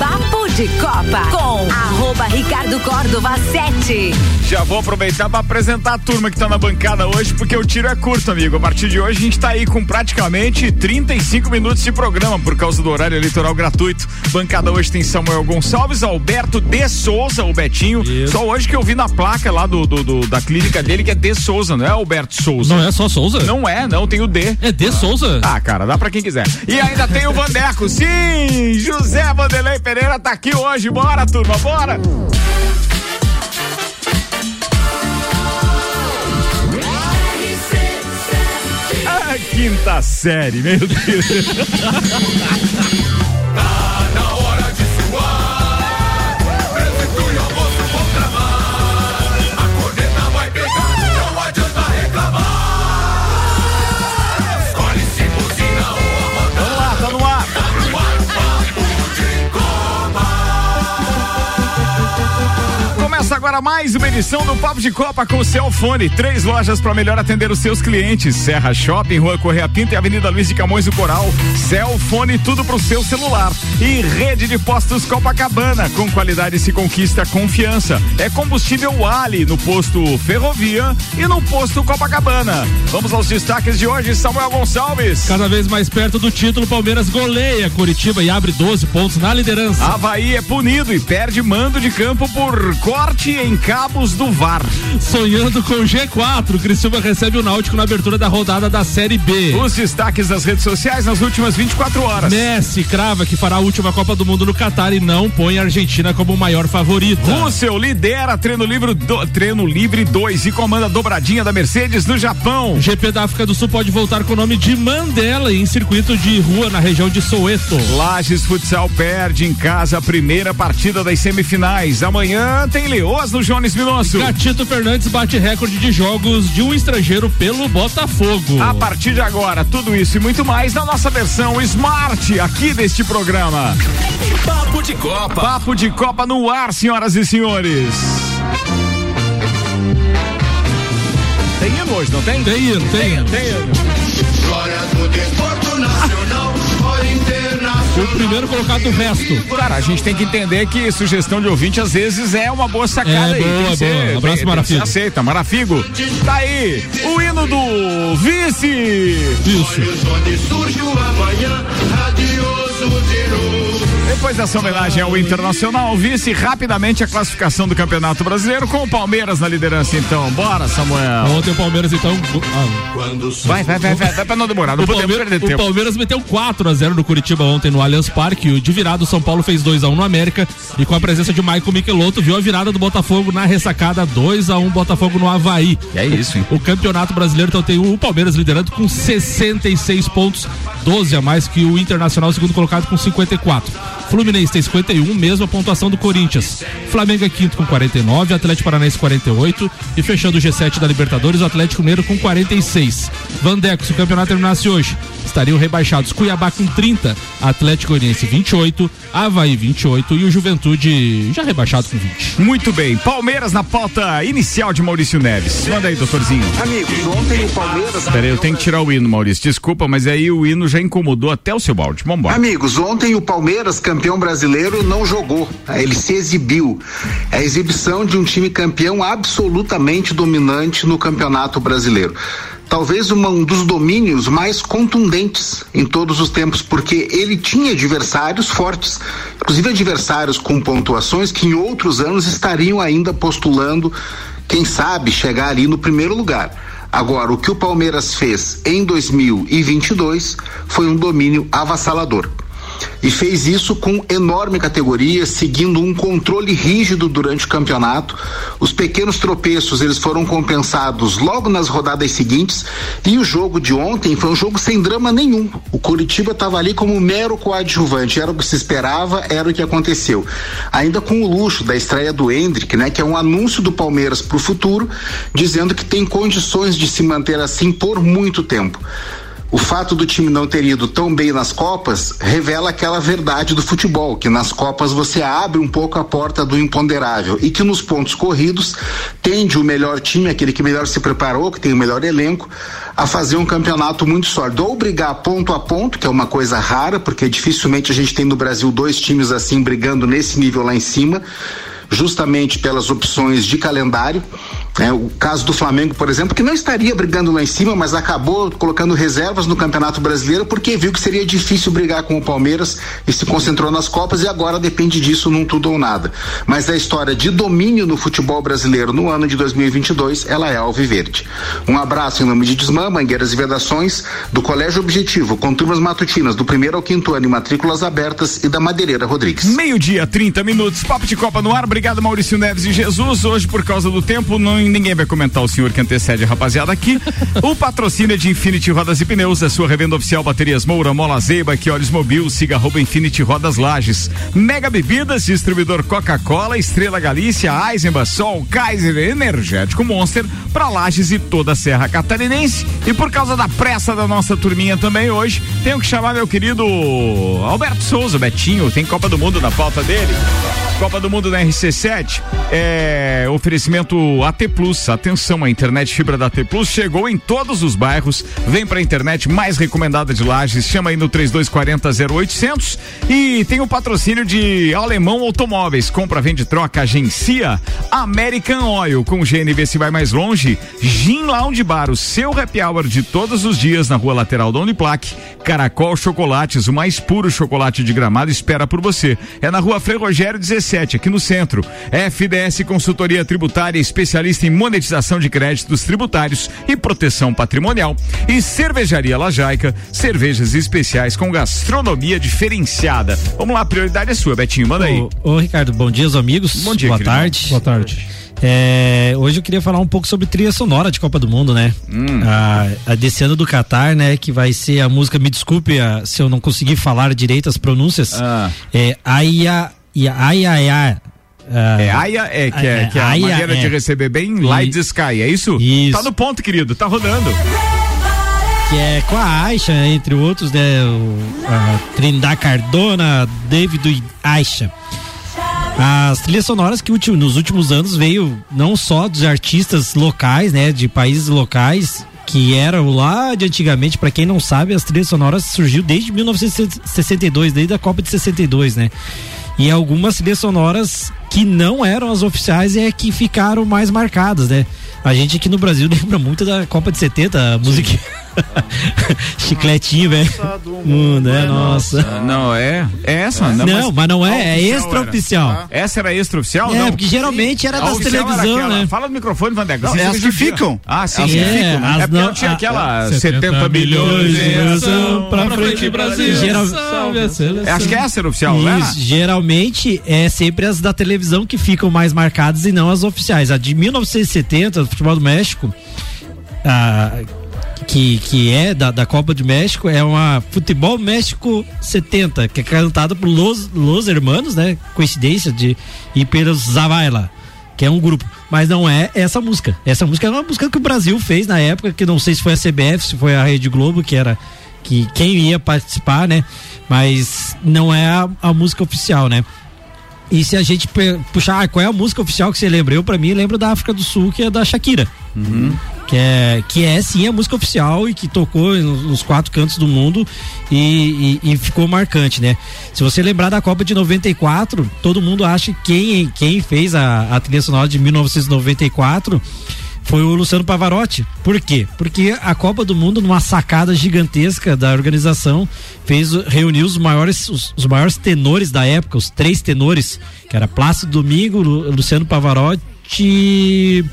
Papo de Copa com arroba Ricardo Córdova 7. Já vou aproveitar para apresentar a turma que tá na bancada hoje, porque o tiro é curto, amigo. A partir de hoje a gente tá aí com praticamente 35 minutos de programa por causa do horário eleitoral gratuito. Bancada hoje tem Samuel Gonçalves, Alberto de Souza, o Betinho. Isso. Só hoje que eu vi na placa lá do, do, do, da clínica dele que é de Souza, não é Alberto Souza. Não é só Souza? Não é, não, tem o D. É de ah. Souza? Ah, cara, dá pra quem quiser. E ainda tem o Vandeco, sim! José Vanderlei Pereira tá aqui hoje. Bora, turma, bora! Quinta série, meu Deus. Agora mais uma edição do Papo de Copa com o Celfone. Três lojas para melhor atender os seus clientes: Serra Shopping, Rua Correia Pinta e Avenida Luiz de Camões do Coral. Celfone, tudo pro seu celular. E rede de postos Copacabana. Com qualidade se conquista confiança. É combustível Ali no posto Ferrovia e no posto Copacabana. Vamos aos destaques de hoje, Samuel Gonçalves. Cada vez mais perto do título, Palmeiras goleia Curitiba e abre 12 pontos na liderança. Havaí é punido e perde mando de campo por corte em Cabos do VAR. Sonhando com G4, Criciúma recebe o Náutico na abertura da rodada da Série B. Os destaques das redes sociais nas últimas 24 horas. Messi crava que fará a última Copa do Mundo no Catar e não põe a Argentina como maior favorita. Russell lidera treino livre, do, treino livre 2 e comanda a dobradinha da Mercedes no Japão. GP da África do Sul pode voltar com o nome de Mandela em circuito de rua na região de Soweto. Lages Futsal perde em casa a primeira partida das semifinais. Amanhã tem No Jones Minosso. Gatito Fernandes bate recorde de jogos de um estrangeiro pelo Botafogo. A partir de agora, tudo isso e muito mais na nossa versão Smart aqui deste programa. Papo de Copa. Papo de Copa no ar, senhoras e senhores. Tem hino hoje, não tem? Tem hino, tem hino. Tem hino. Primeiro colocado do resto. Cara, a gente tem que entender que sugestão de ouvinte às vezes é uma boa sacada é, aí. Boa, boa. Abraço, Marafigo. Aceita, Marafigo. Tá aí, o hino do vice. Isso. surge o amanhã, radioso de novo. Depois dessa homenagem ao Internacional, vice rapidamente a classificação do Campeonato Brasileiro com o Palmeiras na liderança, então. Bora, Samuel. Ontem o Palmeiras, então. Ah. Vai, vai, vai, vai, vai pra não demorar. Não o podemos Palmeiras, perder tempo. O Palmeiras meteu 4 a 0 no Curitiba ontem no Allianz Parque. O de virado, o São Paulo fez 2 a 1 no América. E com a presença de Michael Michelotto, viu a virada do Botafogo na ressacada 2 a 1 Botafogo no Havaí. E é isso, hein? O Campeonato Brasileiro, então, tem o Palmeiras liderando com 66 pontos, 12 a mais que o Internacional, segundo colocado, com 54. Fluminense tem 51, mesma pontuação do Corinthians. Flamengo é quinto com 49, Atlético Paranaense 48 e fechando o G7 da Libertadores, o Atlético Mineiro com 46. Vandeco, se o campeonato terminasse hoje, estariam rebaixados Cuiabá com 30, Atlético Goianiense 28, Havaí 28 e o Juventude já rebaixado com 20. Muito bem, Palmeiras na pauta inicial de Maurício Neves. Manda aí, doutorzinho. Amigos, ontem o Palmeiras. Peraí, eu tenho que tirar o hino, Maurício. Desculpa, mas aí o hino já incomodou até o seu balde. Vambora. Amigos, ontem o Palmeiras, campeão brasileiro, não jogou. Ele se exibiu. É a exibição de um time campeão absolutamente dominante no campeonato brasileiro talvez um dos domínios mais contundentes em todos os tempos, porque ele tinha adversários fortes, inclusive adversários com pontuações que em outros anos estariam ainda postulando, quem sabe, chegar ali no primeiro lugar. Agora, o que o Palmeiras fez em 2022 foi um domínio avassalador e fez isso com enorme categoria, seguindo um controle rígido durante o campeonato. Os pequenos tropeços eles foram compensados logo nas rodadas seguintes e o jogo de ontem foi um jogo sem drama nenhum. O Curitiba estava ali como mero coadjuvante, era o que se esperava, era o que aconteceu. Ainda com o luxo da estreia do Hendrick, né, que é um anúncio do Palmeiras para o futuro, dizendo que tem condições de se manter assim por muito tempo. O fato do time não ter ido tão bem nas Copas revela aquela verdade do futebol, que nas Copas você abre um pouco a porta do imponderável e que nos pontos corridos tende o melhor time, aquele que melhor se preparou, que tem o melhor elenco, a fazer um campeonato muito sólido. Ou brigar ponto a ponto, que é uma coisa rara, porque dificilmente a gente tem no Brasil dois times assim brigando nesse nível lá em cima justamente pelas opções de calendário. É, o caso do Flamengo, por exemplo, que não estaria brigando lá em cima, mas acabou colocando reservas no Campeonato Brasileiro porque viu que seria difícil brigar com o Palmeiras e se concentrou nas Copas e agora depende disso num tudo ou nada. Mas a história de domínio no futebol brasileiro no ano de 2022, ela é alviverde. Um abraço em nome de Desmã, Mangueiras e Vedações, do Colégio Objetivo, com turmas matutinas do primeiro ao quinto ano e matrículas abertas e da Madeireira Rodrigues. Meio-dia, 30 minutos, papo de Copa no ar. Obrigado, Maurício Neves e Jesus. Hoje, por causa do tempo, não ninguém vai comentar o senhor que antecede a rapaziada aqui. o patrocínio é de Infinity Rodas e Pneus, a sua revenda oficial Baterias Moura, Mola Zeiba, que olhos mobil, siga arroba Infinity Rodas Lages. Mega Bebidas, distribuidor Coca-Cola, Estrela Galícia, Eisenbach, Sol, Kaiser, Energético Monster, para Lages e toda a Serra Catarinense. E por causa da pressa da nossa turminha também hoje, tenho que chamar meu querido Alberto Souza, Betinho, tem Copa do Mundo na pauta dele. Copa do Mundo na RC7 é oferecimento AT Plus. Atenção, a internet fibra da AT Plus chegou em todos os bairros. Vem pra internet mais recomendada de Lages. Chama aí no 3240 0800 e tem o patrocínio de Alemão Automóveis. Compra, vende, troca, agencia. American Oil com GNV se vai mais longe. Gin Lounge Bar, o seu happy hour de todos os dias na rua lateral da Uniplaque. Caracol Chocolates, o mais puro chocolate de gramado espera por você. É na rua Frei Rogério 17 aqui no centro. FDS Consultoria Tributária, especialista em monetização de créditos tributários e proteção patrimonial. E Cervejaria Lajaica, cervejas especiais com gastronomia diferenciada. Vamos lá, a prioridade é sua, Betinho, manda aí. Ô, ô Ricardo, bom dia, amigos. Bom dia, Boa queridão. tarde. Boa tarde. É, hoje eu queria falar um pouco sobre trilha sonora de Copa do Mundo, né? Hum. A, a desse ano do Catar, né? Que vai ser a música, me desculpe a- se eu não conseguir falar direito as pronúncias. Ah. É Aya, Ia- Aya, Aya. Ah, É Aya, é, que é, É, que é a Aya, maneira de é. receber bem Light the Sky, é isso? Isso. Tá no ponto, querido, tá rodando. que é com a Aisha, entre outros, né? O, a Trindade Cardona, David e Aisha. As trilhas sonoras que nos últimos anos veio não só dos artistas locais, né? De países locais, que eram lá de antigamente, para quem não sabe, as trilhas sonoras surgiu desde 1962, desde a Copa de 62, né? E algumas trilhas sonoras que não eram as oficiais é que ficaram mais marcadas, né? A gente aqui no Brasil lembra muito da Copa de 70, a música. Chicletinho, velho. Mundo é nossa. Ah, Não, é, é essa? Não, mas não a é, é oficial extra-oficial. era. Essa era extra-oficial? É, não? porque geralmente era A das televisão, né? Fala no microfone, Vandeco. Não, Vocês é as que ficam. Ah, sim. As sim. que ficam, né? É as porque não- não tinha aquela 70 70 milhões de pra frente, Brasil. Geral- Salve a seleção. Acho que essa era oficial, né? Geralmente é sempre as da televisão que ficam mais marcadas e não as oficiais. A de 1970, do futebol do México, a, que, que é da, da Copa do México, é uma Futebol México 70, que é cantada por Los, Los Hermanos, né? Coincidência de e pelos Zavaila, que é um grupo. Mas não é essa música. Essa música é uma música que o Brasil fez na época, que não sei se foi a CBF, se foi a Rede Globo, que era que quem ia participar, né? Mas não é a, a música oficial, né? E se a gente puxar, ah, qual é a música oficial que você lembra? Eu, pra mim, lembro da África do Sul, que é da Shakira. Que é, que é sim a música oficial e que tocou nos, nos quatro cantos do mundo e, e- e ficou marcante, né? Se você lembrar da Copa de 94, todo mundo acha que quem, quem fez a, a trilha sonora de 1994 foi o Luciano Pavarotti. Por quê? Porque a Copa do Mundo, numa sacada gigantesca da organização, fez reuniu os maiores os, os maiores tenores da época, os três tenores, que era Plácido Domingo, Lu- Luciano Pavarotti e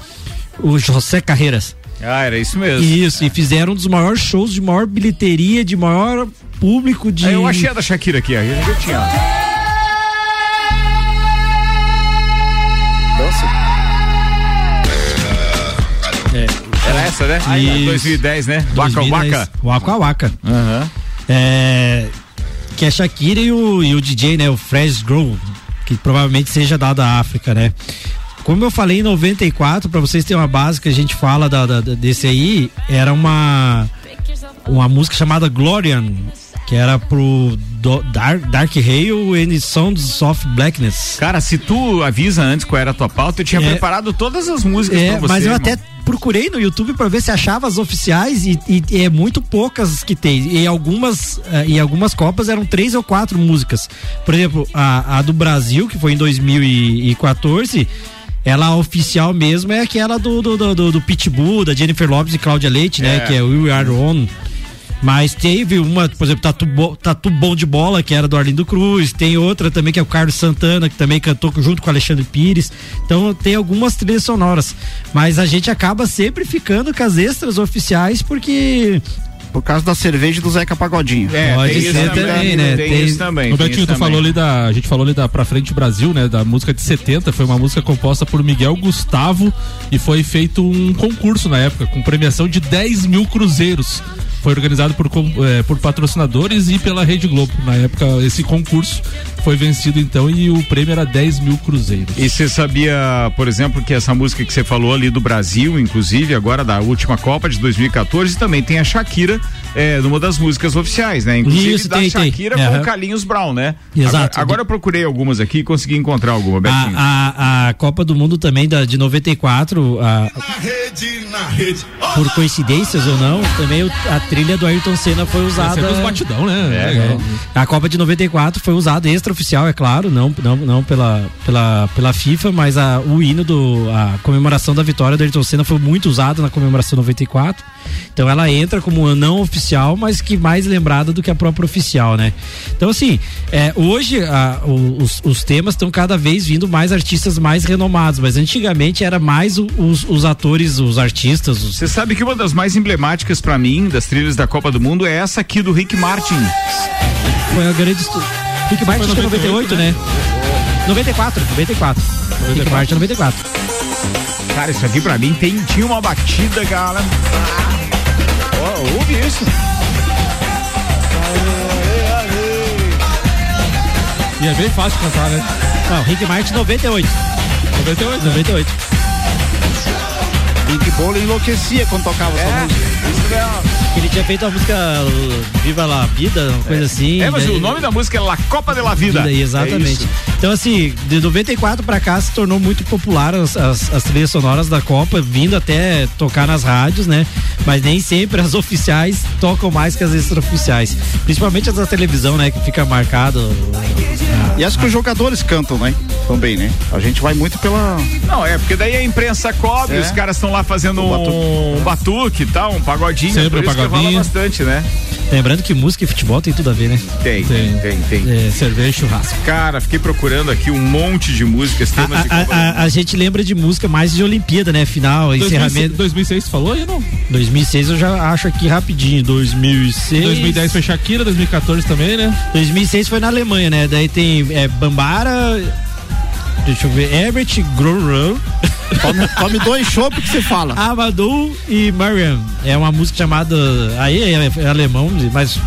o José Carreiras. Ah, era isso mesmo. Isso, e fizeram um dos maiores shows de maior bilheteria, de maior público de Aí eu achei a da Shakira aqui, aí eu tinha. Era essa, né? Isso. 2010, né? Waka 2010. Waka. Waka Waka. É, que é Shakira e o, e o DJ, né? O Fresh Grow, que provavelmente seja à África, né? Como eu falei em 94, para vocês terem uma base que a gente fala da, da- da- desse aí, era uma uma música chamada Glorian, que era pro Dark, Dark Hail and Sounds of Blackness. Cara, se tu avisa antes qual era a tua pauta, eu tinha É. preparado todas as músicas É, pra você. mas eu irmão. até procurei no YouTube pra ver se achava as oficiais e, e- e é muito poucas que tem. E algumas, eh, em algumas copas eram três ou quatro músicas. Por exemplo, a, a do Brasil, que foi em 2014, ela oficial mesmo é aquela do, do, do, do- Pitbull, da Jennifer Lopez e Cláudia Leite, né? É. Que é We Are On. Mas teve uma, por exemplo, Tatu, Tatu Bom de Bola, que era do Arlindo Cruz. Tem outra também que é o Carlos Santana, que também cantou junto com o Alexandre Pires. Então tem algumas trilhas sonoras. Mas a gente acaba sempre ficando com as extras oficiais porque. Por causa da cerveja do Zeca Pagodinho. É, Pode tem isso ser também, né? Tem, Tem- isso também. O tem Betinho, isso tu falou ali da. A gente falou ali da Pra Frente Brasil, né? Da música de 70. Foi uma música composta por Miguel Gustavo e foi feito um concurso na época, com premiação de 10 mil cruzeiros. Foi organizado por, eh, por patrocinadores e pela Rede Globo. Na época, esse concurso foi vencido então e o prêmio era 10 mil cruzeiros. E você sabia, por exemplo, que essa música que você falou ali do Brasil, inclusive, agora da última Copa de 2014, também tem a Shakira é, numa das músicas oficiais, né? Inclusive Isso, da tem, tem. Shakira com Aham. o Carlinhos Brown, né? Exato. Agora, agora eu procurei algumas aqui e consegui encontrar alguma, Betinho. A, a, a Copa do Mundo também da, de 94, a, por coincidências ou não, também o- a trilha do Ayrton Senna foi É usada. os batidão, né? É, Legal. A Copa de 94 foi usada extraoficial, é claro, não, não, não pela, pela, pela FIFA, mas a, o hino do a comemoração da vitória do Ayrton Senna foi muito usado na comemoração 94. Então ela entra como uma não oficial, mas que mais lembrada do que a própria oficial, né? Então assim, é, hoje a- os, os temas estão cada vez vindo mais artistas mais renomados, mas antigamente era mais o- os, os atores, os artistas, os, Você sabe que uma das mais emblemáticas pra mim das trilhas da Copa do Mundo é essa aqui do Rick Martin. Foi a grande. Rick Martin acho que é 98, né? 94, 94. Rick Martin é 94. Cara, isso aqui pra mim tem, tinha uma batida, cara. Ó, ouve isso. E é bem fácil cantar, né? Não, Rick Martin 98. 98, 98. Bolo enlouquecia quando tocava essa música. Isso mesmo. Ele tinha feito a música uh, Viva la Vida, uma coisa assim. É, mas né? o nome da música é La Copa de la Vida. Vida, É exatamente. isso. então, assim, de 94 pra cá se tornou muito popular as, as, as trilhas sonoras da Copa, vindo até tocar nas rádios, né? Mas nem sempre as oficiais tocam mais que as extraoficiais. Principalmente as da televisão, né? Que fica marcado. E acho que os jogadores cantam, né? Também, né? A gente vai muito pela. Não, é, porque daí a imprensa cobre, É. os caras estão lá fazendo O um batuque. um batuque e tal, um pagodinho. Sempre por um isso que rola pagodinho. bastante, né? Lembrando que música e futebol tem tudo a ver, né? Tem, tem, Tem. tem. É, cerveja e churrasco. Cara, fiquei procurando aqui um monte de músicas, A, temas de a- a- do a gente lembra de música mais de Olimpíada, né? Final, 2006, encerramento. 2006 tu falou aí não? 2006 eu já acho aqui rapidinho. 2006. 2010 foi Shakira, 2014 também, né? 2006 foi na Alemanha, né? Daí tem é, Bambara. Deixa eu ver. Herbert Grorel, Tome, tome dois chopp que você fala. Amadou e Mariam. É uma música chamada. Aí é, é alemão, mas,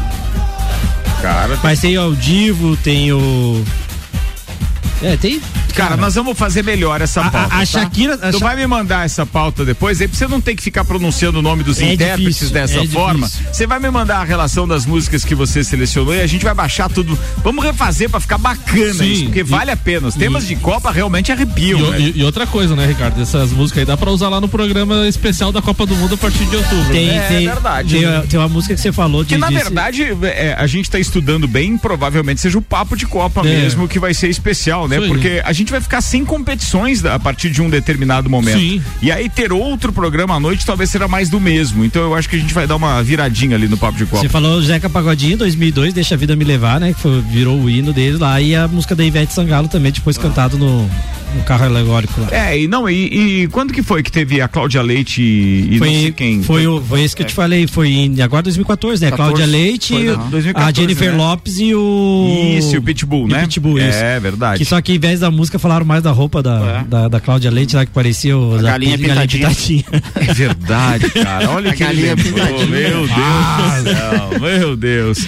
Cara, mas tem o Divo, tem o. É, tem. Cara, nós vamos fazer melhor essa A- a- pauta. a tá? Shakira- a tu Sha- vai me mandar essa pauta depois, aí pra você não ter que ficar pronunciando o nome dos É intérpretes difícil, dessa é forma. difícil. Você vai me mandar a relação das músicas que você selecionou e a gente vai baixar tudo. Vamos refazer pra ficar bacana Sim, isso, porque e- vale a pena. Os temas de Copa realmente arrepiam. E, né? e- e outra coisa, né, Ricardo? Essas músicas aí dá pra usar lá no programa especial da Copa do Mundo a partir de outubro. Tem, né? É tem, verdade. Tem, tem uma música que você falou de. Que na de- verdade é, a gente tá estudando bem, provavelmente seja o papo de Copa É. mesmo que vai ser especial, né? Porque a gente vai ficar sem competições a partir de um determinado momento. Sim. E aí ter outro programa à noite talvez será mais do mesmo. Então eu acho que a gente vai dar uma viradinha ali no papo de Copa. Você falou Zeca Pagodinho 2002, Deixa a Vida Me Levar, né? Que foi- virou o hino deles lá. E a música da Ivete Sangalo também, depois cantado no, no carro alegórico lá. É, e não, e, e quando que foi que teve a Cláudia Leite e, e não sei Foi, quem? foi, o, foi esse que eu te falei, foi em agora 2014, né? 14, Cláudia Leite, foi, e o- né? 2014, a Jennifer né? Lopes e o. Isso, e o Pitbull, e né? O Pitbull, isso. É, verdade. Que só que em vez da música falaram mais da roupa da, É. da, da Cláudia Leite lá que parecia o A galinha de pintadinha. É verdade, cara. Olha A que galinha lembrou. pintadinha. Meu Deus do céu, meu Deus.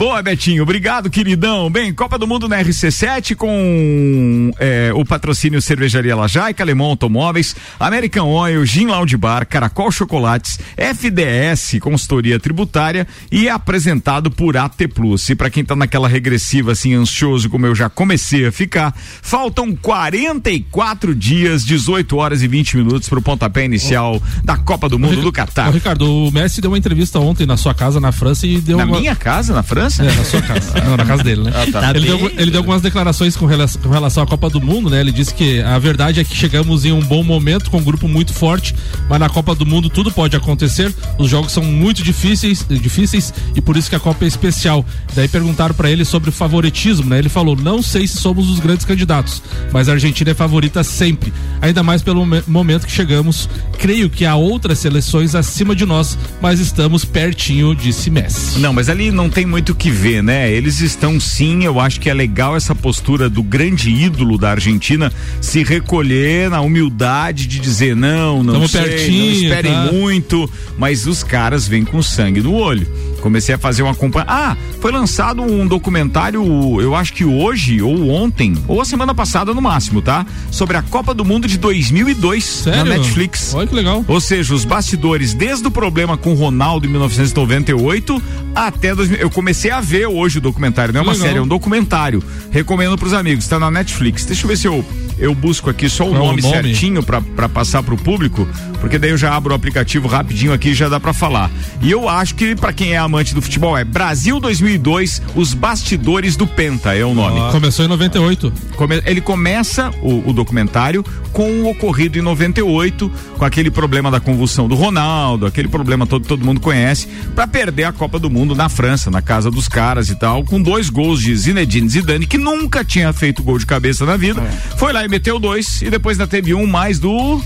Boa, Betinho. Obrigado, queridão. Bem, Copa do Mundo na RC7 com é, o patrocínio Cervejaria Lajaica, Alemão Automóveis, American Oil, Gin Lounge Bar, Caracol Chocolates, FDS Consultoria Tributária e é apresentado por AT Plus. E para quem tá naquela regressiva assim ansioso como eu já comecei a ficar, faltam 44 dias, 18 horas e 20 minutos pro pontapé inicial da Copa do Mundo do Catar. Ô, Ricardo, o Messi deu uma entrevista ontem na sua casa na França e deu Na uma... minha casa, na França? É, na sua casa. Não, na casa dele, né? Ah, tá. Tá ele, bem. deu, ele deu algumas declarações com relação, com relação à Copa do Mundo, né? Ele disse que a verdade é que chegamos em um bom momento, com um grupo muito forte, mas na Copa do Mundo tudo pode acontecer. Os jogos são muito difíceis, difíceis e por isso que a Copa é especial. Daí perguntaram pra ele sobre o favoritismo, né? Ele falou: "Não sei se somos os grandes candidatos, mas a Argentina é favorita sempre, ainda mais pelo me- momento que chegamos. Creio que há outras seleções acima de nós, mas estamos pertinho", disse Messi. Não, mas ali não tem muito o que ver, né? Eles estão sim, eu acho que é legal essa postura do grande ídolo da Argentina se recolher na humildade de dizer não, não Tamo sei, pertinho, não esperem tá? muito, mas os caras vêm com sangue no olho. Comecei a fazer uma acompanha. Ah, foi lançado um documentário, eu acho que hoje ou ontem, ou a semana passada no máximo, tá? Sobre a Copa do Mundo de 2002 Sério? na Netflix. Olha que legal. Ou seja, os bastidores, desde o problema com Ronaldo em 1998 até 2000. Eu comecei a ver hoje o documentário, não é uma Legal. série, é um documentário. Recomendo pros amigos, tá na Netflix. Deixa eu ver se eu, eu busco aqui só o Qual o nome, nome? certinho pra, pra passar pro público, porque daí eu já abro o aplicativo rapidinho aqui e já dá pra falar. E eu acho que pra quem é amante do futebol é Brasil 2002, os bastidores do Penta é o nome. Começou em 98. Come- ele começa o, o documentário com o ocorrido em 98, com aquele problema da convulsão do Ronaldo, aquele problema todo todo mundo conhece, pra perder a Copa do Mundo na França, na casa dos caras e tal, com dois gols de Zinedine Zidane, que nunca tinha feito gol de cabeça na vida. Foi lá e meteu dois e depois ainda teve um mais do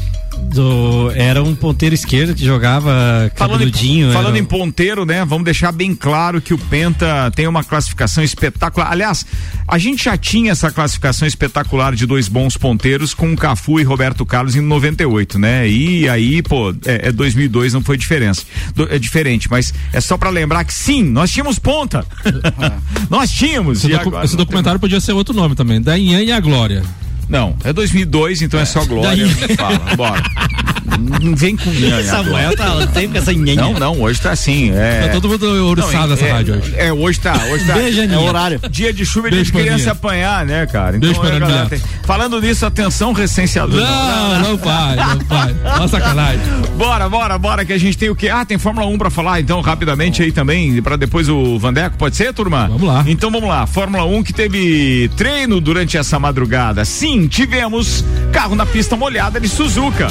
Do, era um ponteiro esquerdo que jogava Falando, em, cabeludinho. falando era- em ponteiro, né? Vamos deixar bem claro que o Penta tem uma classificação espetacular. Aliás, a gente já tinha essa classificação espetacular de dois bons ponteiros com o Cafu e Roberto Carlos em 98, né? E aí, pô, é, é 2002 não foi diferença. Do- é diferente, mas é só pra lembrar que sim, nós tínhamos ponta. nós tínhamos. Esse, docu- agora esse não tem documentário podia ser outro nome também, da Inhã e a Glória. Não, é 2002, então é, só glória. Fala, bora. Vem com minha. Samuel tá sempre com essa nhenha. Não, não, hoje tá assim. É... Tá todo mundo ouriçado nessa é, rádio hoje. É, hoje tá. Hoje tá Beijo, é horário. Dia de chuva Beijo, criança Aninha. apanhar, né, cara? Então, Beijo Aninha. galera tem- Falando nisso, atenção, recenseador. Não, não vai, não vai. Nossa sacanagem. Bora, bora, bora, que a gente tem o quê? Ah, tem Fórmula 1 pra falar, então, rapidamente aí também, pra depois o Vandeco, pode ser, turma? Vamos lá. Então vamos lá, Fórmula 1 que teve treino durante essa madrugada. Sim, tivemos carro na pista molhada de Suzuka.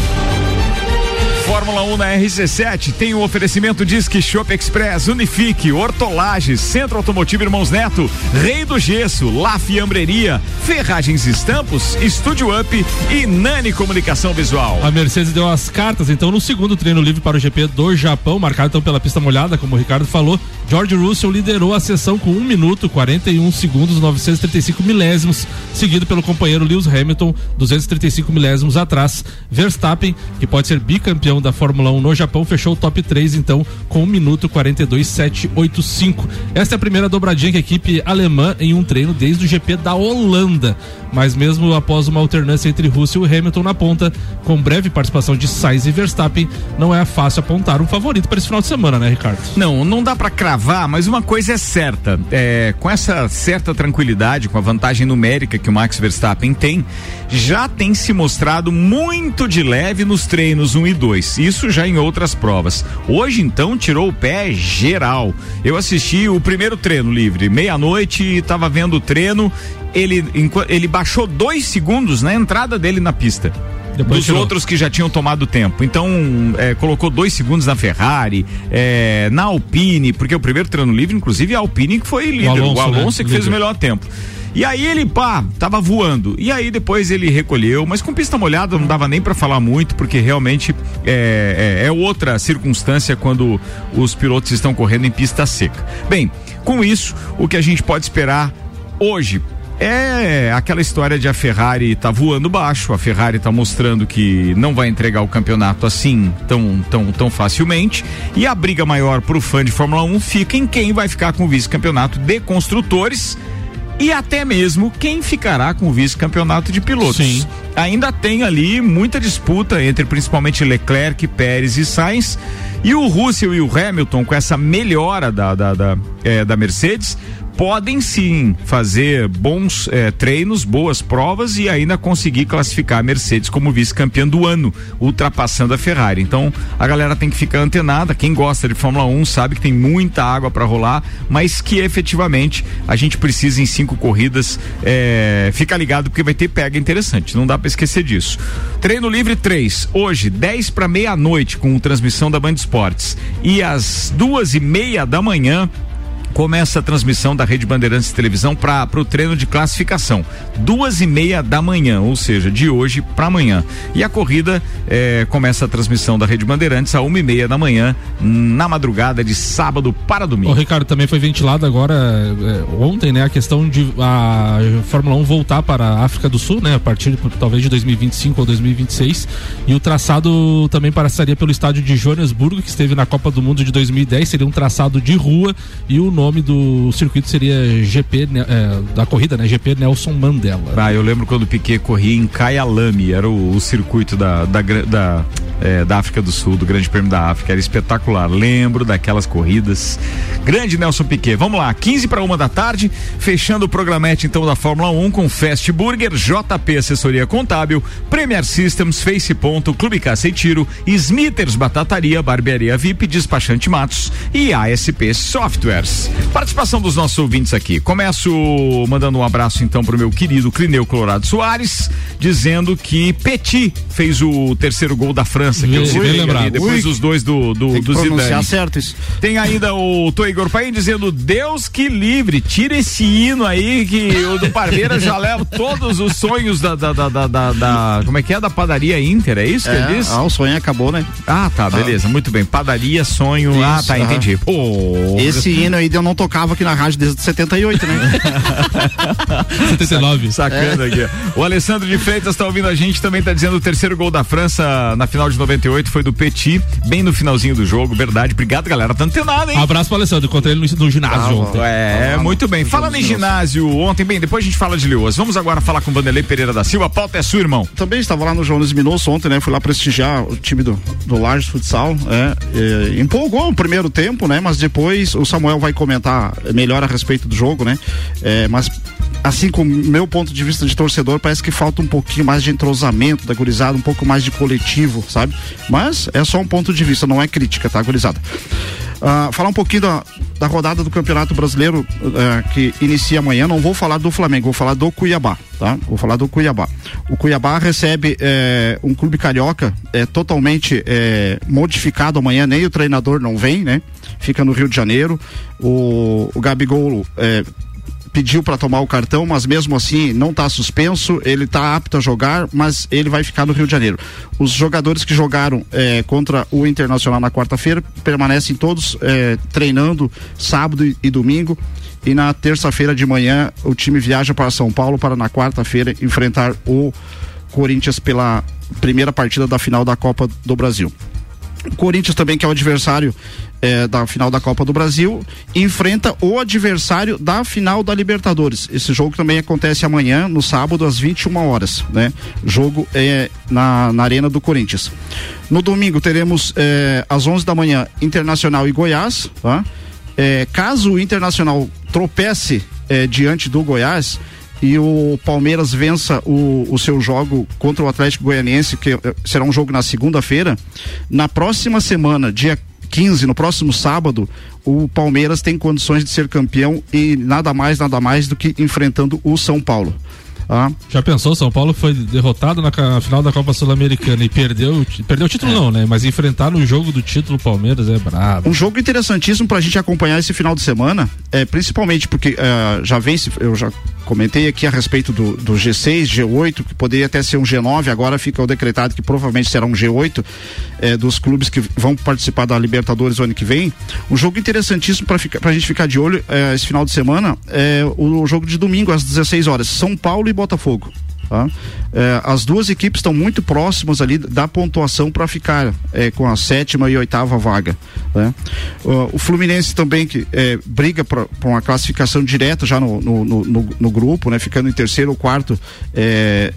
Fórmula 1 na RC7 tem o oferecimento Disque Shop Express, Unifique, Hortolages, Centro Automotivo Irmãos Neto, Rei do Gesso, La Fiambreria, Ferragens Estampos, Estúdio Up e Nani Comunicação Visual. A Mercedes deu as cartas, então, no segundo treino livre para o GP do Japão, marcado então pela pista molhada, como o Ricardo falou. George Russell liderou a sessão com 1 minuto, 41 segundos, 935 milésimos, seguido pelo companheiro Lewis Hamilton, 235 milésimos atrás. Verstappen, que pode ser bicampeão da Fórmula 1 no Japão, fechou o top 3, então, com 1 minuto, 42, 785. Esta é a primeira dobradinha que a equipe alemã em um treino desde o GP da Holanda. Mas mesmo após uma alternância entre Russell e Hamilton na ponta, com breve participação de Sainz e Verstappen, não é fácil apontar um favorito para esse final de semana, né, Ricardo? Não, não dá pra cravar, mas uma coisa é certa. É, com essa certa tranquilidade, com a vantagem numérica que o Max Verstappen tem, já tem se mostrado muito de leve nos treinos 1 e 2. Isso já em outras provas. Hoje, então, tirou o pé geral. Eu assisti o primeiro treino livre, meia-noite, e tava vendo o treino. Ele, ele baixou dois segundos na entrada dele na pista. Depois dos tirou. outros que já tinham tomado tempo. Então, é, colocou dois segundos na Ferrari, é, na Alpine, porque o primeiro treino livre, inclusive, a Alpine que foi líder, o Alonso, Alonso, né? que fez o Líder. melhor tempo. E aí ele, pá, tava voando. E aí depois ele recolheu, mas com pista molhada não dava nem pra falar muito, porque realmente é, é- é outra circunstância quando os pilotos estão correndo em pista seca. Bem, com isso, o que a gente pode esperar hoje é aquela história de a Ferrari tá voando baixo, a Ferrari tá mostrando que não vai entregar o campeonato assim tão, tão, tão facilmente. E a briga maior pro fã de Fórmula 1 fica em quem vai ficar com o vice-campeonato de construtores e até mesmo quem ficará com o vice-campeonato de pilotos. Sim. Ainda tem ali muita disputa entre principalmente Leclerc, Pérez e Sainz. E o Russell e o Hamilton, com essa melhora da, da, da, eh, da Mercedes, podem sim fazer bons eh, treinos, boas provas e ainda conseguir classificar a Mercedes como vice-campeã do ano, ultrapassando a Ferrari. Então a galera tem que ficar antenada. Quem gosta de Fórmula 1 sabe que tem muita água para rolar, mas que efetivamente a gente precisa em cinco corridas eh, ficar ligado porque vai ter pega interessante. Não dá para esquecer disso. Treino livre 3, hoje 10 para meia-noite com transmissão da Band Esportes e às duas e meia da manhã começa a transmissão da Rede Bandeirantes de Televisão para o treino de classificação. Duas e meia da manhã, ou seja, de hoje para amanhã. E a corrida eh, começa a transmissão da Rede Bandeirantes a uma e meia da manhã, na madrugada de sábado para O domingo. Ricardo também foi ventilado agora é, ontem, né, a questão de a Fórmula 1 voltar para a África do Sul, né, a partir talvez de 2025 ou 2026, e o traçado também passaria pelo estádio de Joanesburgo, que esteve na Copa do Mundo de 2010, seria um traçado de rua e o nome do circuito seria GP né, é, da corrida, né, GP Nelson Mandela. Ah, eu lembro quando o Piquet corria em Kyalami, era o, o circuito da, da, da, eh, da África do Sul, do Grande Prêmio da África, era espetacular. Lembro daquelas corridas. Grande Nelson Piquet. Vamos lá, 15 para uma da tarde, fechando o programete então da Fórmula 1 com Fast Burger, JP Assessoria Contábil, Premier Systems, Face Ponto, Clube Caça e Tiro, Smithers Batataria, Barbearia VIP, Despachante Matos e ASP Softwares. Participação dos nossos ouvintes aqui. Começo mandando um abraço então pro meu querido Clineu Colorado Soares, dizendo que Petit fez o terceiro gol da França, que eu citei ali, depois Ui. os dois do, do, Tem do pronunciar Zidane. certo isso. Tem ainda o Toigor Paim dizendo Deus que livre, tira esse hino aí que o do Parmeira já leva todos os sonhos da, da, da, da, da- da- como é que é, da padaria Inter, é isso que ele É, diz? ah, o sonho acabou, né? Ah, tá, beleza, muito bem, padaria, sonho, ah, Isso, tá, aham. entendi. Pô, Esse hino aí eu não tocava aqui na rádio desde 78, né? 79. Sacana aqui. ó. O Alessandro de Freitas tá ouvindo a gente, também tá dizendo o terceiro gol da França na final de 98 foi do Petit, bem no finalzinho do jogo, verdade. Obrigado, galera. Tá antenado, hein? Abraço pro Alessandro, encontrei ele no, no ginásio Tava. ontem. É, Ah, muito bem. Falando em ginásio ontem, bem, depois a gente fala de Leoas. Vamos agora falar com o Vanderlei Pereira da Silva. A pauta é sua, irmão. Também estava lá no Jones Minosso ontem, né? Fui lá prestigiar o time do, do Lages Futsal. É, é, empolgou o primeiro tempo, né? Mas depois o Samuel vai comentar melhor a respeito do jogo, né? É, mas assim como meu ponto de vista de torcedor, parece que falta um pouquinho mais de entrosamento da gurizada, um pouco mais de coletivo, sabe? Mas é só um ponto de vista, não é crítica, tá, gurizada? Ah, falar um pouquinho da, da rodada do Campeonato Brasileiro eh, que inicia amanhã. Não vou falar do Flamengo, vou falar do Cuiabá, tá? Vou falar do Cuiabá. O Cuiabá recebe eh, um clube carioca eh, totalmente eh, modificado amanhã, nem o treinador não vem, né? Fica no Rio de Janeiro. O, o Gabigol eh, pediu para tomar o cartão, mas mesmo assim não está suspenso, ele está apto a jogar, mas ele vai ficar no Rio de Janeiro. Os jogadores que jogaram eh, contra o Internacional na quarta-feira permanecem todos eh, treinando sábado e, e domingo. E na terça-feira de manhã o time viaja para São Paulo para na quarta-feira enfrentar o Corinthians pela primeira partida da final da Copa do Brasil. O Corinthians também, que é o adversário eh, da final da Copa do Brasil, enfrenta o adversário da final da Libertadores. Esse jogo também acontece amanhã, no sábado, às 21 horas, né? Jogo é na, na Arena do Corinthians. No domingo teremos eh, às 11 da manhã Internacional e Goiás, tá? Eh, caso o Internacional tropece eh, diante do Goiás, e o Palmeiras vença o, o seu jogo contra o Atlético Goianiense, que eh, será um jogo na segunda-feira, na próxima semana, dia 15, no próximo sábado, o Palmeiras tem condições de ser campeão e nada mais, nada mais do que enfrentando o São Paulo. Tá? Já pensou, São Paulo foi derrotado na final da Copa Sul-Americana e perdeu, perdeu o título não, né? Mas enfrentar no jogo do título Palmeiras é brabo. Um jogo interessantíssimo pra gente acompanhar esse final de semana, é, principalmente porque eh, já vem, eu já comentei aqui a respeito do, do G6, G8, que poderia até ser um G9, agora fica o decretado que provavelmente será um G8 eh, dos clubes que vão participar da Libertadores ano que vem. Um jogo interessantíssimo para a gente ficar de olho eh, esse final de semana é o jogo de domingo às 16 horas, São Paulo e Botafogo. Tá? É, as duas equipes estão muito próximas ali da pontuação para ficar é, com a sétima e oitava vaga. Né? O, o, Fluminense também que é, briga para uma classificação direta já no, no, no, no, grupo, né? ficando em terceiro ou quarto é,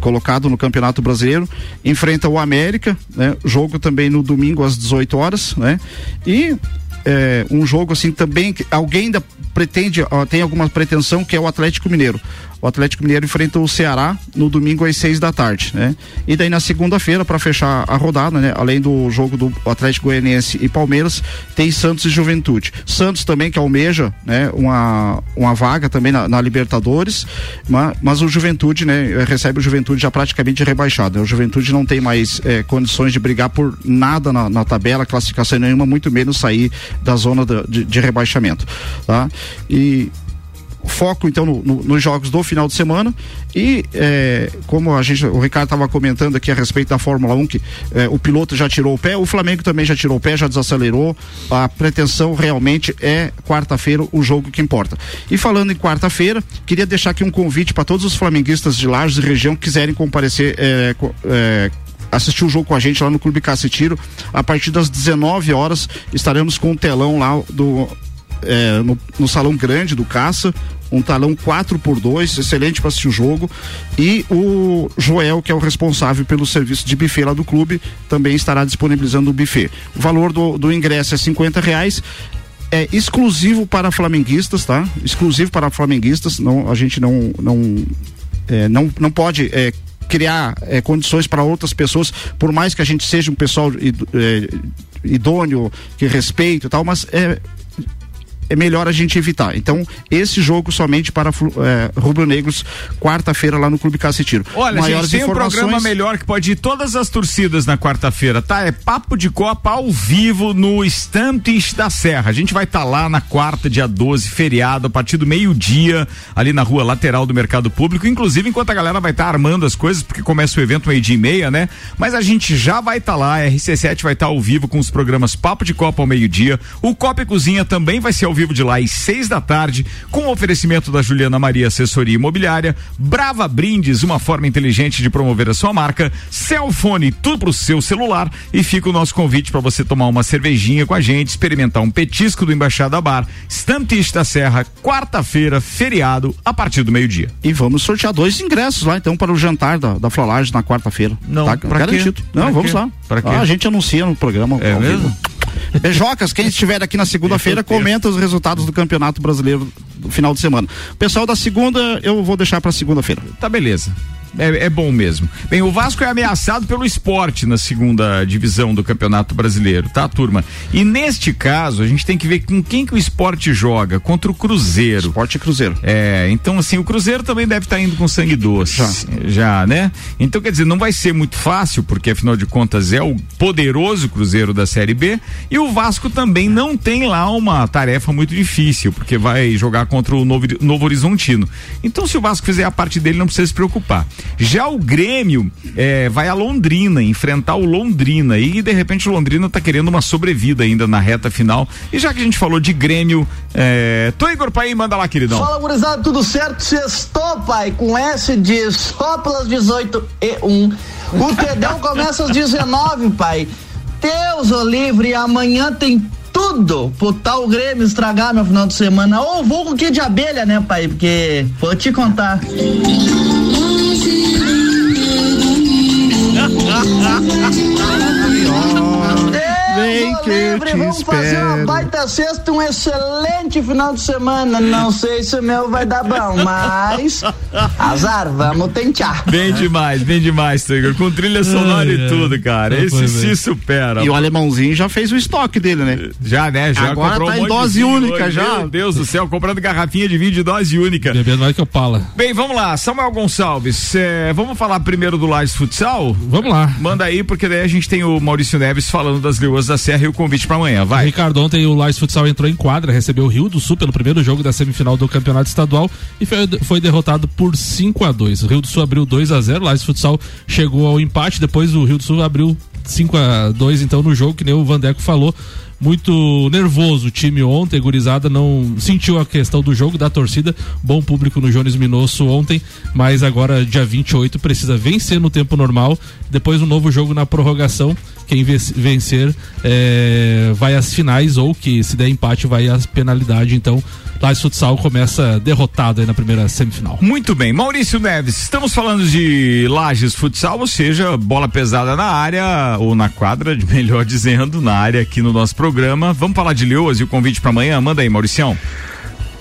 colocado no Campeonato Brasileiro, enfrenta o América, né? Jogo também no domingo às 18 horas, né? E é, um jogo assim também que alguém ainda pretende, ó, tem alguma pretensão que é o Atlético Mineiro. O Atlético Mineiro enfrenta o Ceará no domingo às seis da tarde, né? E daí na segunda-feira, para fechar a rodada, né? Além do jogo do Atlético Goianiense e Palmeiras, tem Santos e Juventude. Santos também que almeja, né? Uma, uma vaga também na, na Libertadores, mas, mas, o Juventude, né? Recebe o Juventude já praticamente rebaixado. Né? O Juventude não tem mais eh, condições de brigar por nada na, na, tabela, classificação nenhuma, muito menos sair da zona de, de rebaixamento, tá? E foco então no, no, nos jogos do final de semana e é, como a gente, o Ricardo estava comentando aqui a respeito da Fórmula 1 que é, o piloto já tirou o pé, o Flamengo também já tirou o pé, já desacelerou. A pretensão realmente é quarta-feira o jogo que importa. E falando em quarta-feira, queria deixar aqui um convite para todos os flamenguistas de Lages e região que quiserem comparecer é, é, assistir o jogo com a gente lá no Clube Cacetiro. A partir das 19 horas estaremos com o telão lá do é, no, no, salão grande do Caça, um talão 4 por 2 excelente para assistir o jogo. E o Joel, que é o responsável pelo serviço de buffet lá do clube, também estará disponibilizando o buffet. O valor do, do ingresso é 50 reais é exclusivo para flamenguistas, tá? Exclusivo para flamenguistas. Não, a gente não não é, não, não pode é, criar é, condições para outras pessoas, por mais que a gente seja um pessoal é, idôneo, que respeito e tal, mas é é melhor a gente evitar. Então, esse jogo somente para é, rubro-negros, quarta-feira lá no Clube Cacetiro. Olha, Maiores gente, tem informações... um programa melhor que pode ir todas as torcidas na quarta-feira, tá? É Papo de Copa ao vivo no Estantes da Serra. A gente vai estar tá lá na quarta, dia 12, feriado, a partir do meio-dia, ali na rua lateral do Mercado Público. Inclusive, enquanto a galera vai estar tá armando as coisas, porque começa o evento meio-dia e meia, né? Mas a gente já vai estar tá lá, a RC7 vai estar tá ao vivo com os programas Papo de Copa ao meio-dia. O Copa e Cozinha também vai ser ao vivo de lá às seis da tarde, com o oferecimento da Juliana Maria Assessoria Imobiliária, Brava Brindes, uma forma inteligente de promover a sua marca, Celfone, tudo pro seu celular e fica o nosso convite para você tomar uma cervejinha com a gente, experimentar um petisco do Embaixada Bar, Estantista da Serra, quarta-feira, feriado, a partir do meio-dia. E vamos sortear dois ingressos lá, então, para o jantar da, da Flolage na quarta-feira. Não, tá garantido. Não, pra vamos quê? lá. Para quê? Ah, a gente anuncia no programa. É mesmo? Beijocas, quem estiver aqui na segunda-feira, comenta os resultados do Campeonato Brasileiro do final de semana. Pessoal da segunda, eu vou deixar para segunda-feira. Tá beleza. É, é, bom mesmo. Bem, o Vasco é ameaçado pelo esporte na segunda divisão do Campeonato Brasileiro, tá, turma? E neste caso, a gente tem que ver com quem que o esporte joga, contra o Cruzeiro. Esporte e Cruzeiro. É, então assim, o Cruzeiro também deve estar tá indo com sangue doce. Já. já, né? Então, quer dizer, não vai ser muito fácil, porque afinal de contas é o poderoso Cruzeiro da Série B, e o Vasco também não tem lá uma tarefa muito difícil, porque vai jogar contra o Novo, Novo Horizontino. Então, se o Vasco fizer a parte dele, não precisa se preocupar. Já o Grêmio é, vai a Londrina, enfrentar o Londrina. E de repente o Londrina está querendo uma sobrevida ainda na reta final. E já que a gente falou de Grêmio, é... Tô Igor Pai, manda lá, queridão. Fala, gurizada, tudo certo? Sextou, pai, com S de só pelas 18 e 1. O Tedão começa às 19, pai. Deus o livre, amanhã tem tudo pro tal Grêmio estragar meu final de semana. Ou vou com que de abelha, né, pai? Porque vou te contar. 你在 Vem que eu te Vamos espero. fazer uma baita sexta, um excelente final de semana. Não sei se o meu vai dar bom, mas azar, vamos tentar. Bem demais, bem demais, Tigre. Com trilha sonora e tudo, cara. Esse se supera. E o alemãozinho já fez o estoque dele, né? Já, né? Já Agora comprou tá um em dose única hoje. já. Meu Deus do céu, comprando garrafinha de vinho de dose única. Bebendo mais que eu pala. Bem, vamos lá. Samuel Gonçalves, é, vamos falar primeiro do Lages Futsal? Vamos lá. Manda aí, porque daí a gente tem o Maurício Neves falando das leoas da Serra e o convite para amanhã, vai. Ricardo, ontem o Lais Futsal entrou em quadra, recebeu o Rio do Sul pelo primeiro jogo da semifinal do Campeonato Estadual e foi, foi derrotado por 5 a 2 O Rio do Sul abriu 2 a 0 o Lais Futsal chegou ao empate, depois o Rio do Sul abriu 5 a 2 então no jogo, que nem o Vandeco falou muito nervoso o time ontem, gurizada não sentiu a questão do jogo da torcida, bom público no Jones Minosso ontem, mas agora dia 28 precisa vencer no tempo normal, depois um novo jogo na prorrogação, quem vencer é, vai às finais ou que se der empate vai às penalidade, então Lages Futsal começa derrotado aí na primeira semifinal. Muito bem, Maurício Neves, estamos falando de Lages Futsal, ou seja, bola pesada na área ou na quadra, melhor dizendo, na área aqui no nosso programa. Vamos falar de Leoas e o convite para amanhã? Manda aí, Mauricião.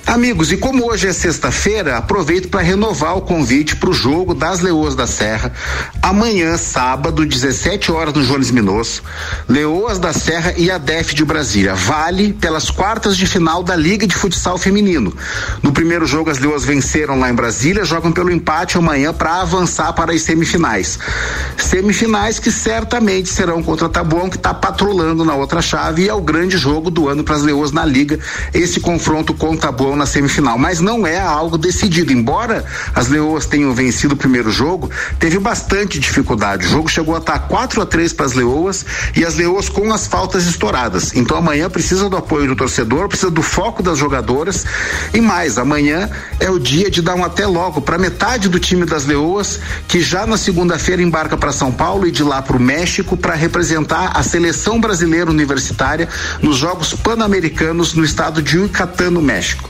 Amigos, e como hoje é sexta-feira, aproveito para renovar o convite para o jogo das Leoas da Serra. Amanhã, sábado, 17 horas no Jones Minosso. Leoas da Serra e a DEF de Brasília. Vale pelas quartas de final da Liga de Futsal Feminino. No primeiro jogo, as Leoas venceram lá em Brasília, jogam pelo empate amanhã para avançar para as semifinais. Semifinais que certamente serão contra Tabuão, que está patrolando na outra chave, e é o grande jogo do ano para as Leoas na Liga. Esse confronto com Tabuão na semifinal, mas não é algo decidido. Embora as Leoas tenham vencido o primeiro jogo, teve bastante dificuldade. O jogo chegou a estar 4 a 3 para as Leoas e as Leoas com as faltas estouradas. Então amanhã precisa do apoio do torcedor, precisa do foco das jogadoras e mais, amanhã é o dia de dar um até logo para metade do time das Leoas, que já na segunda-feira embarca para São Paulo e de lá para o México para representar a seleção brasileira universitária nos Jogos Pan-Americanos no estado de Yucatán, no México.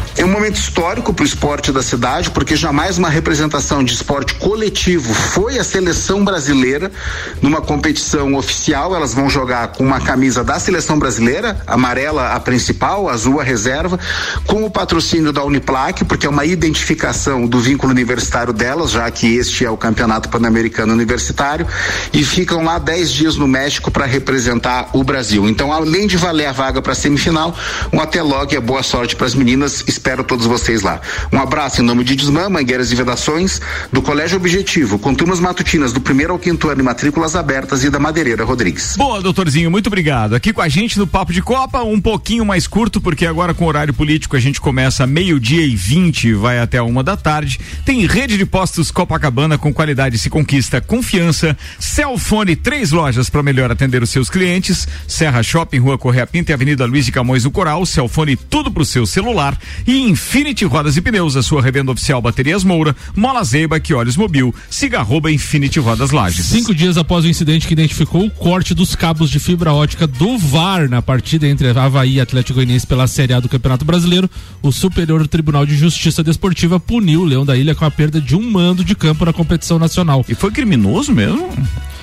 É um momento histórico para o esporte da cidade, porque jamais uma representação de esporte coletivo foi a seleção brasileira numa competição oficial. Elas vão jogar com uma camisa da seleção brasileira, amarela a principal, azul a reserva, com o patrocínio da Uniplac, porque é uma identificação do vínculo universitário delas, já que este é o Campeonato Pan-Americano Universitário, e ficam lá 10 dias no México para representar o Brasil. Então, além de valer a vaga para a semifinal, um até logo e boa sorte para as meninas. Espero todos vocês lá. Um abraço em nome de Desmã, Mangueiras e Vedações, do Colégio Objetivo, com turmas matutinas do primeiro ao quinto ano e matrículas abertas e da Madeireira Rodrigues. Boa, doutorzinho, muito obrigado. Aqui com a gente no Papo de Copa, um pouquinho mais curto, porque agora com horário político a gente começa meio-dia e vinte, vai até uma da tarde. Tem rede de postos Copacabana com qualidade se conquista confiança. Celfone, três lojas para melhor atender os seus clientes. Serra Shopping, Rua Correia Pinta e Avenida Luiz de Camões do Coral. Celfone, tudo pro seu celular e Infinity Rodas e Pneus, a sua revenda oficial Baterias Moura, Mola Zeiba, que olhos mobil, siga arroba Infinity Rodas Lages. Cinco dias após o incidente que identificou o corte dos cabos de fibra ótica do VAR na partida entre Havaí e Atlético Goianiense pela Série A do Campeonato Brasileiro, o Superior Tribunal de Justiça Desportiva puniu o Leão da Ilha com a perda de um mando de campo na competição nacional. E foi criminoso mesmo?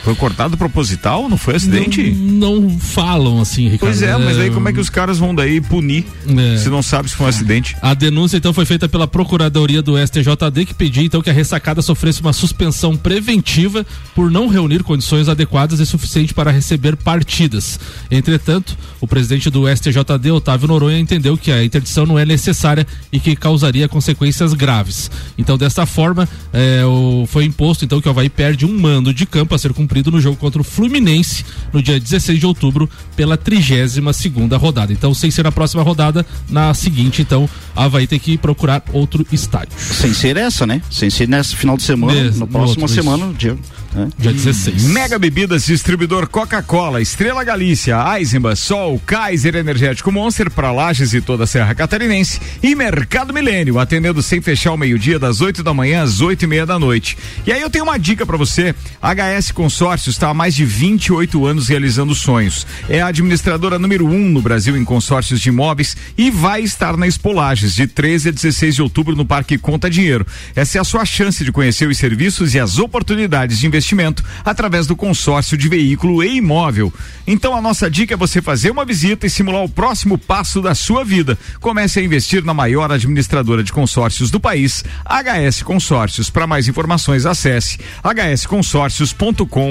Foi cortado proposital? Não foi acidente? Não, não falam assim, Ricardo. Pois é, mas aí como é que os caras vão daí punir É. se não sabe se foi um acidente? A denúncia então foi feita pela Procuradoria do STJD que pediu então que a ressacada sofresse uma suspensão preventiva por não reunir condições adequadas e suficiente para receber partidas. Entretanto, o presidente do STJD, Otávio Noronha, entendeu que a interdição não é necessária e que causaria consequências graves. Então, desta forma, é, o- foi imposto então que o Havaí perde um mando de campo a ser cumprido no jogo contra o Fluminense no dia 16 de outubro pela 32 segunda rodada. Então, sem ser na próxima rodada, na seguinte, então, a Havaí tem que procurar outro estádio. Sem ser essa, né? Sem ser nesse final de semana, Nesse- na no próxima outro, semana, dia. né? Dia 16. Mega Bebidas, distribuidor Coca-Cola, Estrela Galícia, Eisenbach, Sol, Kaiser Energético Monster para Lages e toda a Serra Catarinense e Mercado Milênio, atendendo sem fechar o meio-dia das 8 da manhã às 8 e meia da noite. E aí eu tenho uma dica para você. HS Consórcios está há mais de 28 anos realizando sonhos. É a administradora número um no Brasil em consórcios de imóveis e vai estar na Espolages de 13 a 16 de outubro no Parque Conta Dinheiro. Essa é a sua chance de conhecer os serviços e as oportunidades de investimento através do consórcio de veículo e imóvel. Então a nossa dica é você fazer uma visita e simular o próximo passo da sua vida. Comece a investir na maior administradora de consórcios do país, HS Consórcios. Para mais informações, acesse hsconsórcios.com.br.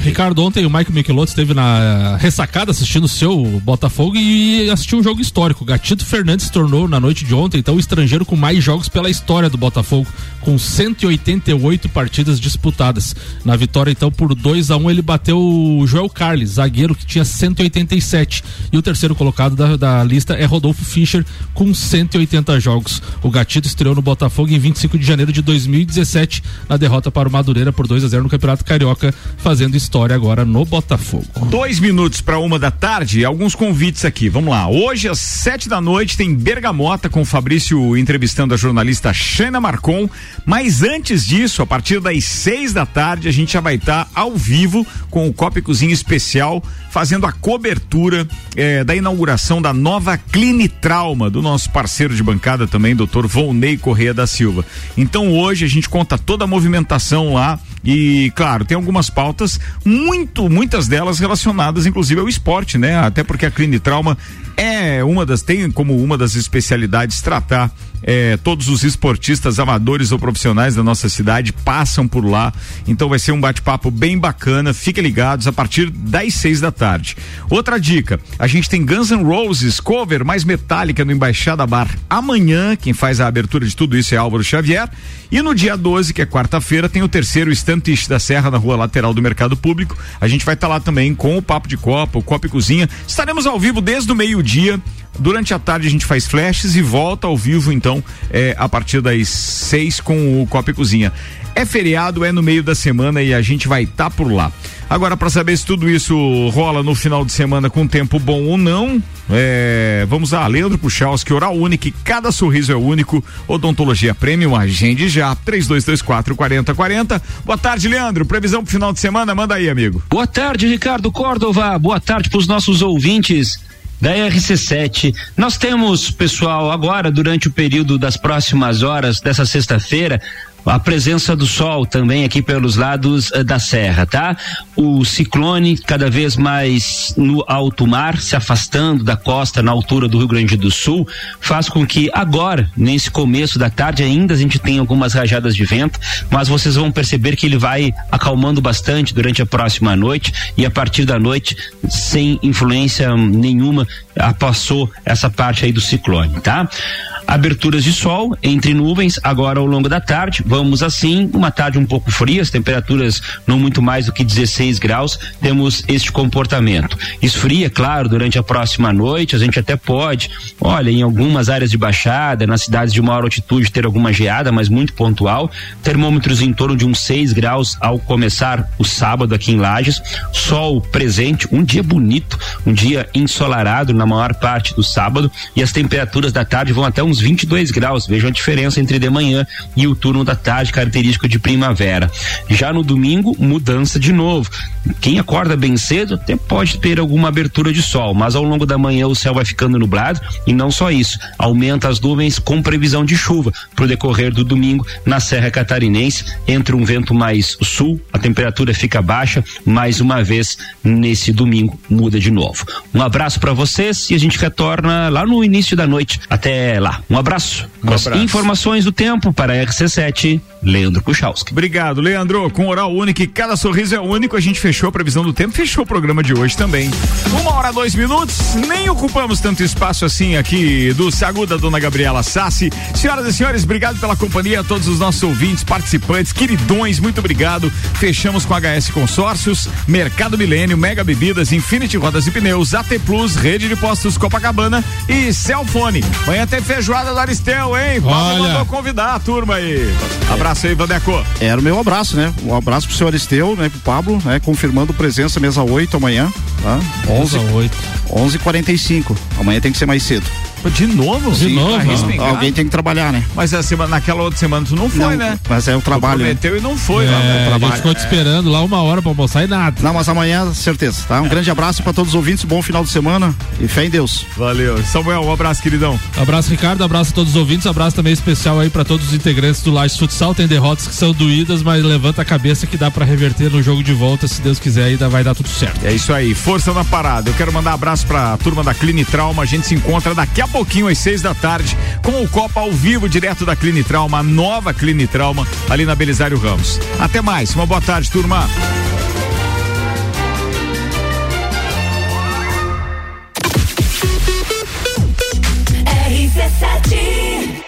Ricardo, ontem o Mike Michelotto esteve na ressacada assistindo o seu Botafogo e assistiu um jogo histórico. Gatito Fernandes tornou na noite de ontem, então, o estrangeiro com mais jogos pela história do Botafogo, com 188 partidas disputadas. Na vitória, então, por 2 a 1 um, ele bateu o Joel Carles, zagueiro que tinha 187. E o terceiro colocado da, da lista é Rodolfo Fischer, com 180 jogos. O Gatito estreou no Botafogo em 25 de janeiro de 2017, na derrota para o Madureira por 2 a 0 no Campeonato Carioca, fazendo história agora no Botafogo. Dois minutos para uma da tarde, alguns convites aqui. Vamos lá. Hoje, às sete da noite, tem Bergamota com Fabrício entrevistando a jornalista Xana Marcon. Mas antes disso, a partir das seis da tarde, a gente já vai estar tá ao vivo com o Copa Cozinha Especial, fazendo a cobertura eh, da inauguração da nova Clinitrauma, do nosso parceiro de bancada também, doutor Volney Correia da Silva. Então hoje a gente conta toda a movimentação lá e, claro, tem algumas pautas, muito, muitas delas relacionadas, inclusive, ao esporte, né? Até porque a Clinitrauma é uma das, tem como uma das especialidades tratar é, todos os esportistas amadores ou profissionais da nossa cidade passam por lá. Então vai ser um bate-papo bem bacana. Fiquem ligados a partir das seis da tarde. Outra dica: a gente tem Guns N' Roses cover mais metálica no Embaixada Bar amanhã. Quem faz a abertura de tudo isso é Álvaro Xavier. E no dia 12, que é quarta-feira, tem o terceiro Estantiche da Serra na rua lateral do Mercado Público. A gente vai estar tá lá também com o Papo de Copa, o Copa e Cozinha. Estaremos ao vivo desde o meio-dia. Durante a tarde a gente faz flashes e volta ao vivo, então, é, a partir das seis com o Copa e Cozinha. É feriado, é no meio da semana e a gente vai estar tá por lá. Agora, para saber se tudo isso rola no final de semana com tempo bom ou não, é, vamos a Leandro Puchalski, Oral Único, cada sorriso é único. Odontologia Premium, agende já, 3224 4040. Boa tarde, Leandro. Previsão pro final de semana, manda aí, amigo. Boa tarde, Ricardo Córdova. Boa tarde pros nossos ouvintes da RC7. Nós temos, pessoal, agora, durante o período das próximas horas dessa sexta-feira, a presença do sol também aqui pelos lados uh, da serra, tá? O ciclone cada vez mais no alto mar, se afastando da costa na altura do Rio Grande do Sul, faz com que agora, nesse começo da tarde, ainda a gente tenha algumas rajadas de vento, mas vocês vão perceber que ele vai acalmando bastante durante a próxima noite e a partir da noite, sem influência nenhuma, passou essa parte aí do ciclone, tá? Aberturas de sol entre nuvens agora ao longo da tarde. Vamos assim, uma tarde um pouco fria, as temperaturas não muito mais do que 16 graus. Temos este comportamento. Esfria, claro, durante a próxima noite. A gente até pode, olha, em algumas áreas de baixada, nas cidades de maior altitude, ter alguma geada, mas muito pontual. Termômetros em torno de uns 6 graus ao começar o sábado aqui em Lages. Sol presente, um dia bonito, um dia ensolarado na maior parte do sábado. E as temperaturas da tarde vão até uns 22 graus. Vejam a diferença entre de manhã e o turno da tarde, característico de primavera. Já no domingo, mudança de novo. Quem acorda bem cedo até pode ter alguma abertura de sol, mas ao longo da manhã o céu vai ficando nublado e não só isso, aumenta as nuvens com previsão de chuva para o decorrer do domingo na Serra Catarinense. Entre um vento mais sul, a temperatura fica baixa, mais uma vez nesse domingo muda de novo. Um abraço para vocês e a gente retorna lá no início da noite. Até lá. Um abraço. Um abraço. Informações do tempo para a RC7, Leandro Puchalski. Obrigado, Leandro. Com oral único e cada sorriso é único, a gente fechou a previsão do tempo, fechou o programa de hoje também. Uma hora, dois minutos, nem ocupamos tanto espaço assim aqui do Sagu da Dona Gabriela Sassi. Senhoras e senhores, obrigado pela companhia, a todos os nossos ouvintes, participantes, queridões, muito obrigado. Fechamos com HS Consórcios, Mercado Milênio, Mega Bebidas, Infinity Rodas e Pneus, AT Plus, Rede de Postos Copacabana e Celfone. Amanhã tem feijoada do Aristeu, hein? Pablo mandou convidar a turma aí. Abraço aí, Vandeco. Era o meu abraço, né? Um abraço pro senhor Aristeu, né? Pro Pablo, né? Confirmando presença mesa 8 amanhã, tá? 11 8 11h45. Amanhã tem que ser mais cedo. De novo? De novo? Alguém tem que trabalhar, né? Mas a semana, naquela outra semana tu não foi, Não, né? Mas é o trabalho. né? Prometeu e não foi, É, né? a gente trabalho. ficou te esperando lá uma hora pra almoçar e nada. Não, mas amanhã, certeza, tá? Um grande abraço para todos os ouvintes, bom final de semana e fé em Deus. Valeu. Samuel, um abraço, queridão. Abraço, Ricardo. Abraço a todos os ouvintes. Abraço também especial aí pra todos os integrantes do Lages Futsal. Tem derrotas que são doídas, mas levanta a cabeça que dá pra reverter no jogo de volta. Se Deus quiser, aí dá- vai dar tudo certo. É isso aí, força na parada. Eu quero mandar abraço pra turma da Clinitrauma. A gente se encontra daqui a pouquinho, às seis da tarde, com o Copa ao vivo, direto da Clinitrauma, a nova Clinitrauma, ali na Belisário Ramos. Até mais, uma boa tarde, turma. RC7